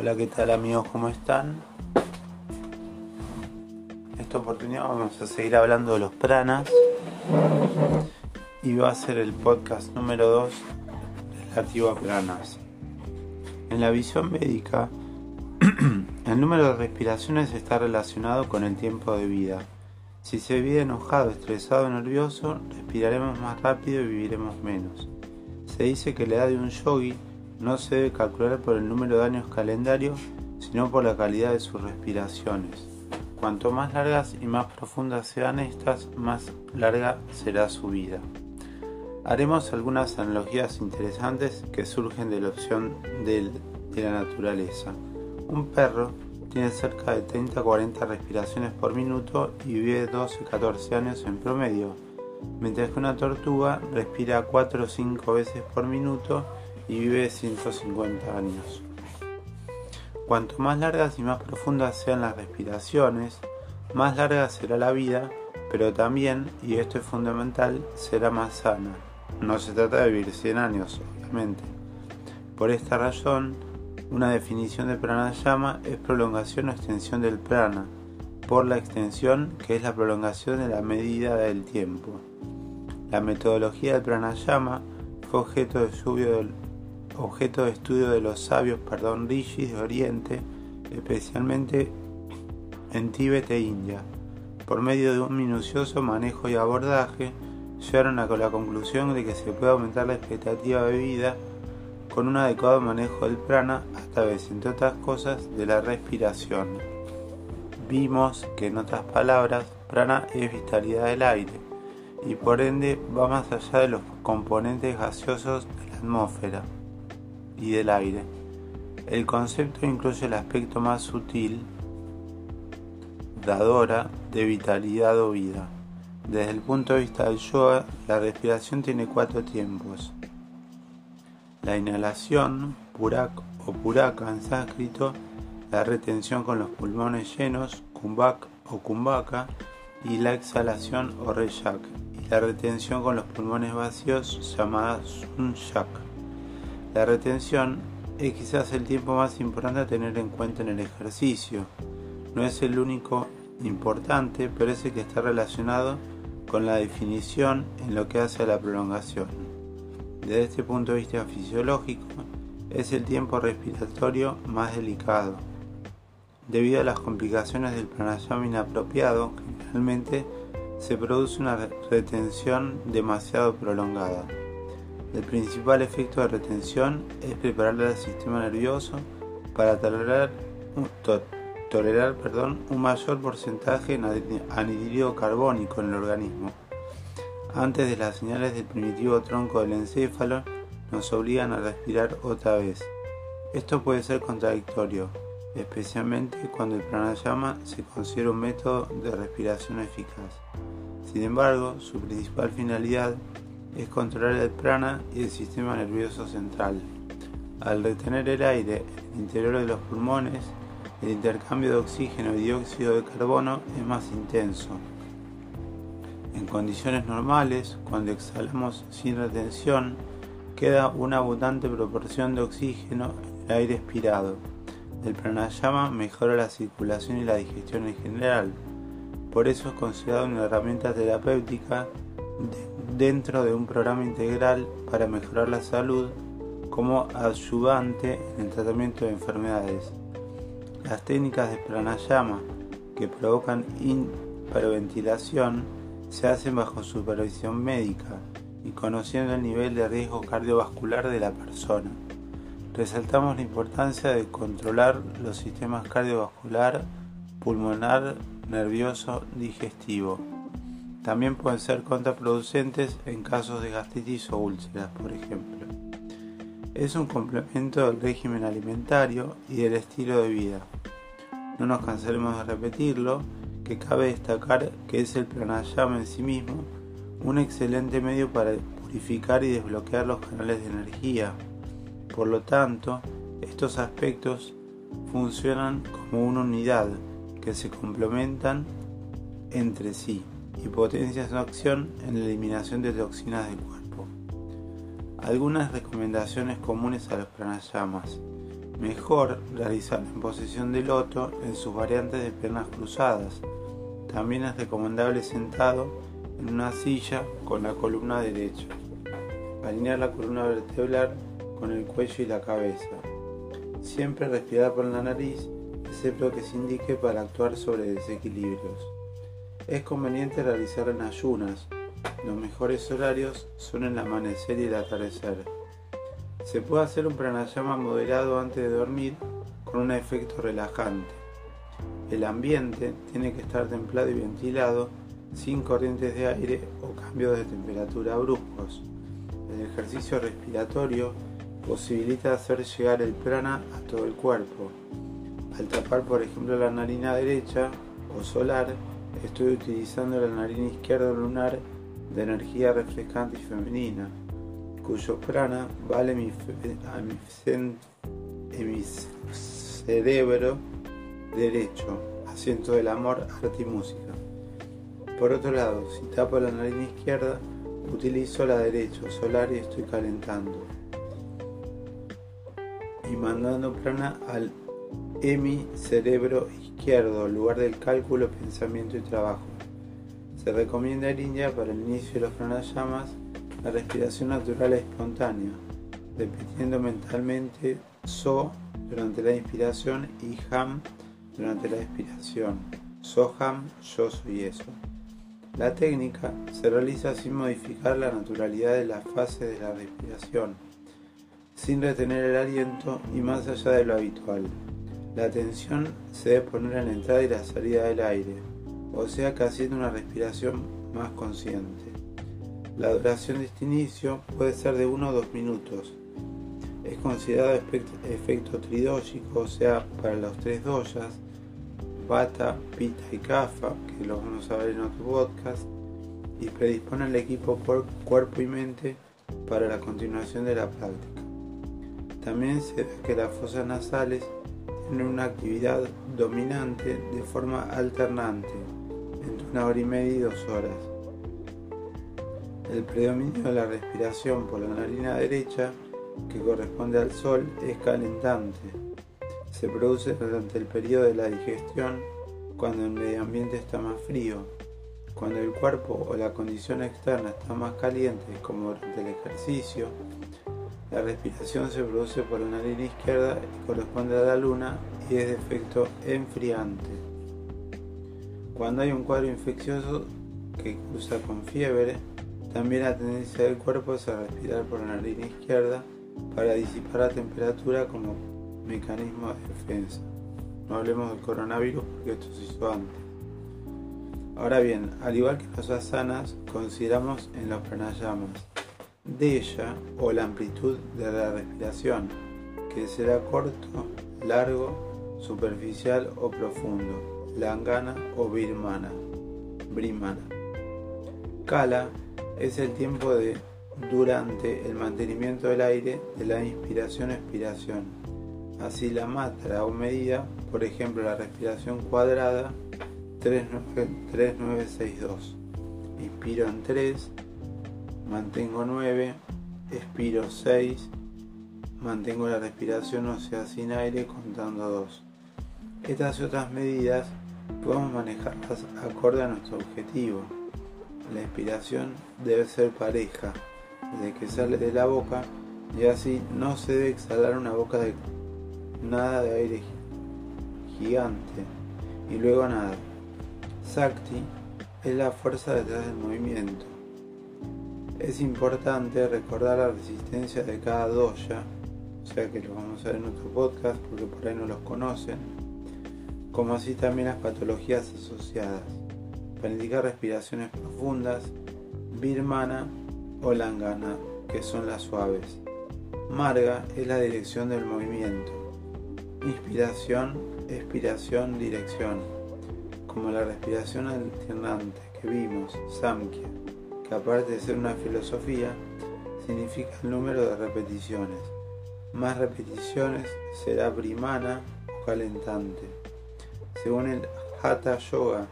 Hola, ¿qué tal amigos? ¿Cómo están? En esta oportunidad vamos a seguir hablando de los pranas y va a ser el podcast número 2 relativo a pranas. En la visión médica, el número de respiraciones está relacionado con el tiempo de vida. Si se vive enojado, estresado nervioso, respiraremos más rápido y viviremos menos. Se dice que la edad de un yogi no se debe calcular por el número de años calendario, sino por la calidad de sus respiraciones. Cuanto más largas y más profundas sean estas, más larga será su vida. Haremos algunas analogías interesantes que surgen de la opción de la naturaleza. Un perro tiene cerca de 30-40 respiraciones por minuto y vive 12-14 años en promedio, mientras que una tortuga respira 4 o 5 veces por minuto y vive 150 años. Cuanto más largas y más profundas sean las respiraciones, más larga será la vida, pero también, y esto es fundamental, será más sana. No se trata de vivir 100 años, obviamente. Por esta razón, una definición de pranayama es prolongación o extensión del prana, por la extensión que es la prolongación de la medida del tiempo. La metodología del pranayama fue objeto de estudio objeto de estudio de los sabios perdón, rishis de Oriente, especialmente en Tíbet e India. Por medio de un minucioso manejo y abordaje, llegaron a la conclusión de que se puede aumentar la expectativa de vida con un adecuado manejo del prana a través, entre otras cosas, de la respiración. Vimos que, en otras palabras, prana es vitalidad del aire y por ende va más allá de los componentes gaseosos de la atmósfera y del aire. El concepto incluye el aspecto más sutil, dadora de vitalidad o vida. Desde el punto de vista del yoga, la respiración tiene cuatro tiempos. La inhalación, purak o puraka en sánscrito, la retención con los pulmones llenos, kumbhak o kumbhaka, y la exhalación o reyak, y la retención con los pulmones vacíos llamada sunshak. La retención es quizás el tiempo más importante a tener en cuenta en el ejercicio. No es el único importante, pero es el que está relacionado con la definición en lo que hace a la prolongación. Desde este punto de vista fisiológico, es el tiempo respiratorio más delicado. Debido a las complicaciones del pranayama inapropiado, generalmente se produce una retención demasiado prolongada. El principal efecto de retención es preparar al sistema nervioso para tolerar, tolerar perdón, un mayor porcentaje de anhídrido carbónico en el organismo. Antes de las señales del primitivo tronco del encéfalo nos obligan a respirar otra vez. Esto puede ser contradictorio, especialmente cuando el pranayama se considera un método de respiración eficaz. Sin embargo, su principal finalidad es controlar el prana y el sistema nervioso central. Al retener el aire en el interior de los pulmones, el intercambio de oxígeno y dióxido de carbono es más intenso. En condiciones normales, cuando exhalamos sin retención, queda una abundante proporción de oxígeno en el aire expirado. El pranayama mejora la circulación y la digestión en general. Por eso es considerado una herramienta terapéutica dentro de un programa integral para mejorar la salud como ayudante en el tratamiento de enfermedades. Las técnicas de pranayama que provocan hiperventilación se hacen bajo supervisión médica y conociendo el nivel de riesgo cardiovascular de la persona. Resaltamos la importancia de controlar los sistemas cardiovascular, pulmonar, nervioso, digestivo. También pueden ser contraproducentes en casos de gastritis o úlceras, por ejemplo. Es un complemento del régimen alimentario y del estilo de vida. No nos cansaremos de repetirlo, que cabe destacar que es el pranayama en sí mismo un excelente medio para purificar y desbloquear los canales de energía. Por lo tanto, estos aspectos funcionan como una unidad que se complementan entre sí y potencia su acción en la eliminación de toxinas del cuerpo. Algunas recomendaciones comunes a los pranayamas. Mejor realizar en posición de loto en sus variantes de piernas cruzadas. También es recomendable sentado en una silla con la columna derecha. Alinear la columna vertebral con el cuello y la cabeza. Siempre respirar por la nariz, excepto que se indique para actuar sobre desequilibrios. Es conveniente realizar en ayunas. Los mejores horarios son el amanecer y el atardecer. Se puede hacer un pranayama moderado antes de dormir con un efecto relajante. El ambiente tiene que estar templado y ventilado sin corrientes de aire o cambios de temperatura bruscos. El ejercicio respiratorio posibilita hacer llegar el prana a todo el cuerpo. Al tapar, por ejemplo, la narina derecha o solar, estoy utilizando la narina izquierda lunar de energía refrescante y femenina, cuyo prana vale mi, a mi, mi cerebro derecho, asiento del amor, arte y música. Por otro lado, si tapo la narina izquierda, utilizo la derecha solar y estoy calentando. Y mandando prana al cerebro izquierdo, lugar del cálculo, pensamiento y trabajo. Se recomienda en India para el inicio de los pranayamas la respiración natural es espontánea, repitiendo mentalmente So durante la inspiración y Ham durante la expiración. Soham, yo soy eso. La técnica se realiza sin modificar la naturalidad de la fase de la respiración, sin retener el aliento y más allá de lo habitual. La atención se debe poner en la entrada y la salida del aire, o sea que haciendo una respiración más consciente. La duración de este inicio puede ser de 1 o 2 minutos. Es considerado efecto tridógico, o sea, para los tres doyas, Bata, Pita y Kafa, que lo vamos a ver en otro podcast, y predispone al equipo por cuerpo y mente para la continuación de la práctica. También se ve que las fosas nasales tienen una actividad dominante de forma alternante, entre una hora y media y dos horas. El predominio de la respiración por la narina derecha, que corresponde al sol, es calentante se produce durante el periodo de la digestión cuando el medio ambiente está más frío, cuando el cuerpo o la condición externa está más caliente como durante el ejercicio. La respiración se produce por la nariz izquierda y corresponde a la luna y es de efecto enfriante. Cuando hay un cuadro infeccioso que cruza con fiebre, también la tendencia del cuerpo es a respirar por la nariz izquierda para disipar la temperatura como mecanismo de defensa. No hablemos del coronavirus porque esto se hizo antes. Ahora bien, al igual que los asanas, consideramos en los pranayamas de ella o la amplitud de la respiración, que será corto, largo, superficial o profundo, langana o birmana, brimana. Kala es el tiempo de durante el mantenimiento del aire de la inspiración-expiración Así la matra o medida, por ejemplo la respiración cuadrada 3962. Inspiro en 3, mantengo 9, expiro 6, mantengo la respiración o sea sin aire contando 2. Estas y otras medidas podemos manejarlas acorde a nuestro objetivo. La inspiración debe ser pareja, desde que sale de la boca y así no se debe exhalar una boca de nada de aire gigante y luego nada. Sakti es la fuerza detrás del movimiento. Es importante recordar la resistencia de cada doya, o sea que lo vamos a ver en otro podcast porque por ahí no los conocen, como así también las patologías asociadas. Para indicar respiraciones profundas, birmana o langana, que son las suaves. Marga es la dirección del movimiento inspiración, expiración, dirección, como la respiración alternante que vimos, Samkhya, aparte de ser una filosofía, significa el número de repeticiones. Más repeticiones será primana o calentante. Según el Hatha Yoga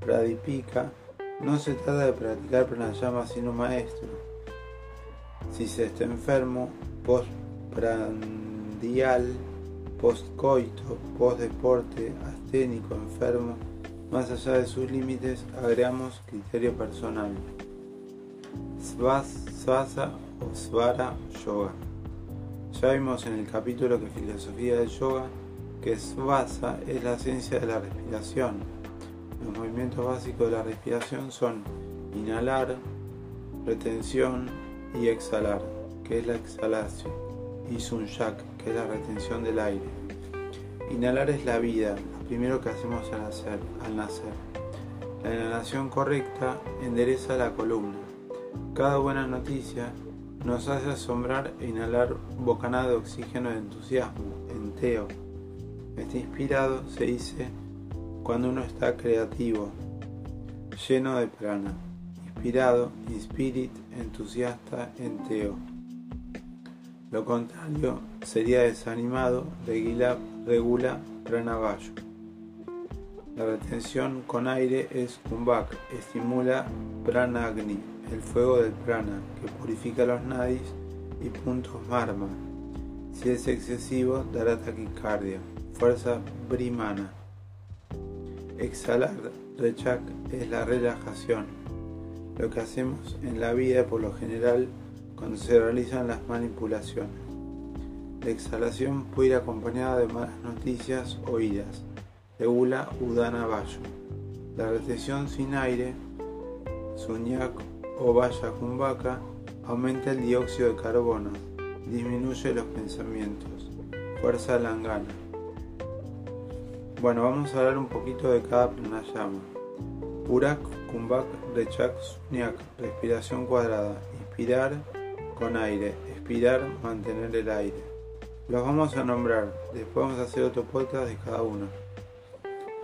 Pradipika, no se trata de practicar pranayama sino maestro. Si se está enfermo, postprandial postcoito, postdeporte, asténico, enfermo, más allá de sus límites, agregamos criterio personal. Svasa o Svara Yoga. Ya vimos en el capítulo que filosofía del yoga que Svasa es la ciencia de la respiración. Los movimientos básicos de la respiración son inhalar, retención y exhalar, que es la exhalación, y sunyak, que es la retención del aire. Inhalar es la vida, lo primero que hacemos al nacer. Al nacer. La inhalación correcta endereza la columna. Cada buena noticia nos hace asombrar e inhalar bocanada de oxígeno de entusiasmo, enteo. Está inspirado, se dice, cuando uno está creativo, lleno de prana inspirado, inspirit, entusiasta, enteo. Lo contrario sería desanimado, regula, regula pranavayu. La retención con aire es kumbhak, estimula pranagni, el fuego del prana, que purifica los nadis y puntos marma. Si es excesivo, dará taquicardia, fuerza brimana. Exhalar, rechak, es la relajación lo que hacemos en la vida por lo general cuando se realizan las manipulaciones. La exhalación puede ir acompañada de malas noticias o iras. Regula Udana Bayo. La retención sin aire, suñac o vaya kumbhaka, aumenta el dióxido de carbono, disminuye los pensamientos, fuerza langana. Bueno, vamos a hablar un poquito de cada pranayama. Purak Kumbhak, Rechak, Sunyak, respiración cuadrada, inspirar con aire, expirar, mantener el aire. Los vamos a nombrar, después vamos a hacer otro podcast de cada uno.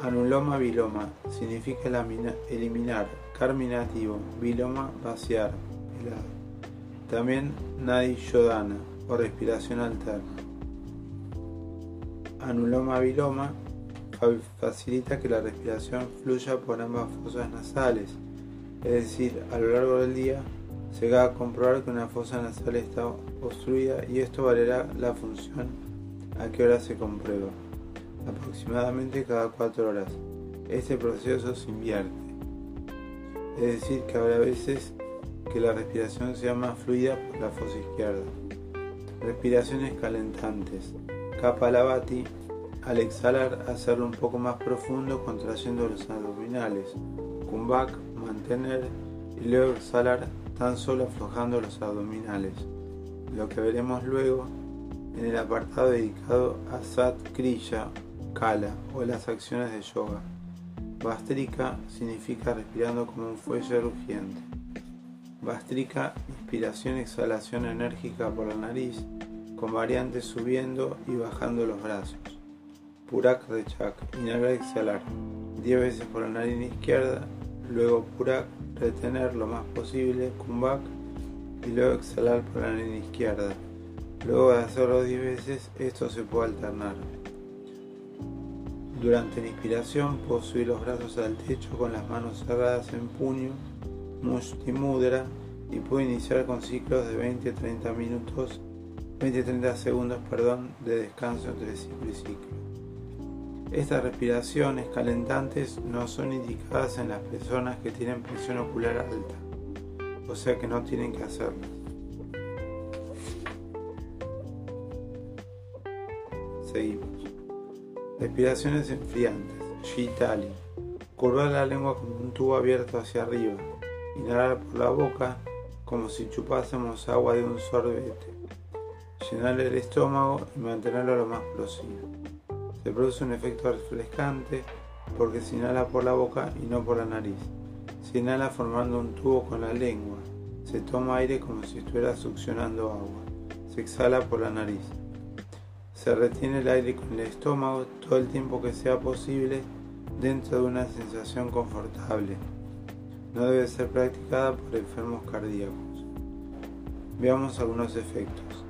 Anuloma viloma significa eliminar, carminativo, viloma vaciar, También Nadi Yodana o respiración alterna. Anuloma viloma facilita que la respiración fluya por ambas fosas nasales, es decir, a lo largo del día se va a comprobar que una fosa nasal está obstruida y esto valerá la función a qué hora se comprueba, aproximadamente cada 4 horas. Este proceso se invierte, es decir, que habrá veces que la respiración sea más fluida por la fosa izquierda. Respiraciones calentantes. Kapalabhati al exhalar, hacerlo un poco más profundo contrayendo los abdominales. Kumbhak, mantener y luego exhalar tan solo aflojando los abdominales. Lo que veremos luego en el apartado dedicado a Sat Kriya, Kala o las acciones de yoga. Bastrika significa respirando como un fuelle rugiente. Bastrika, inspiración exhalación enérgica por la nariz, con variantes subiendo y bajando los brazos. Purak Rechak, inhalar exhalar 10 veces por la nariz izquierda, luego Purak, retener lo más posible, Kumbhak y luego exhalar por la nariz izquierda. Luego de hacerlo 10 veces, esto se puede alternar. Durante la inspiración puedo subir los brazos al techo con las manos cerradas en puño, Mudra, y puedo iniciar con ciclos de 20-30 minutos, 20-30 segundos perdón, de descanso entre ciclo y ciclo. Estas respiraciones calentantes no son indicadas en las personas que tienen presión ocular alta, o sea que no tienen que hacerlas. Seguimos. Respiraciones enfriantes. Shitali. La lengua como un tubo abierto hacia arriba. Inhalar por la boca como si chupásemos agua de un sorbete. Llenar el estómago y mantenerlo lo más posible se produce un efecto refrescante porque se inhala por la boca y no por la nariz. Se inhala formando un tubo con la lengua. Se toma aire como si estuviera succionando agua. Se exhala por la nariz. Se retiene el aire con el estómago todo el tiempo que sea posible dentro de una sensación confortable. No debe ser practicada por enfermos cardíacos. Veamos algunos efectos.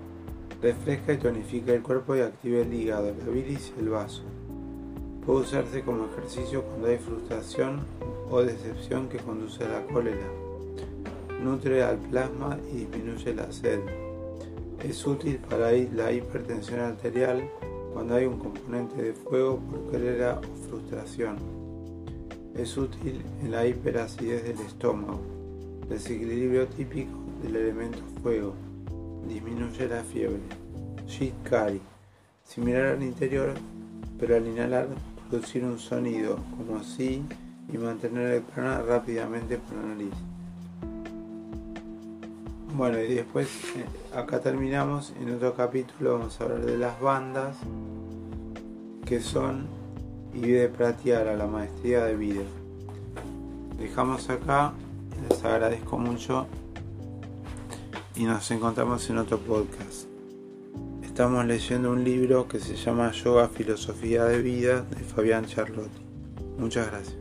Refresca y tonifica el cuerpo y activa el hígado, la bilis y el vaso. Puede usarse como ejercicio cuando hay frustración o decepción que conduce a la cólera. Nutre al plasma y disminuye la sed. Es útil para la hipertensión arterial cuando hay un componente de fuego por cólera o frustración. Es útil en la hiperacidez del estómago, desequilibrio típico del elemento fuego, disminuye la fiebre. Kari, similar al interior, pero al inhalar producir un sonido como si y mantener el prana rápidamente por la nariz. Bueno, y después eh, acá terminamos. En otro capítulo vamos a hablar de las bandas que son y de Pratyara, la maestría de vida. Dejamos acá, les agradezco mucho y nos encontramos en otro podcast. Estamos leyendo un libro que se llama Yoga Filosofía de Vida de Fabián Charlotti. Muchas gracias.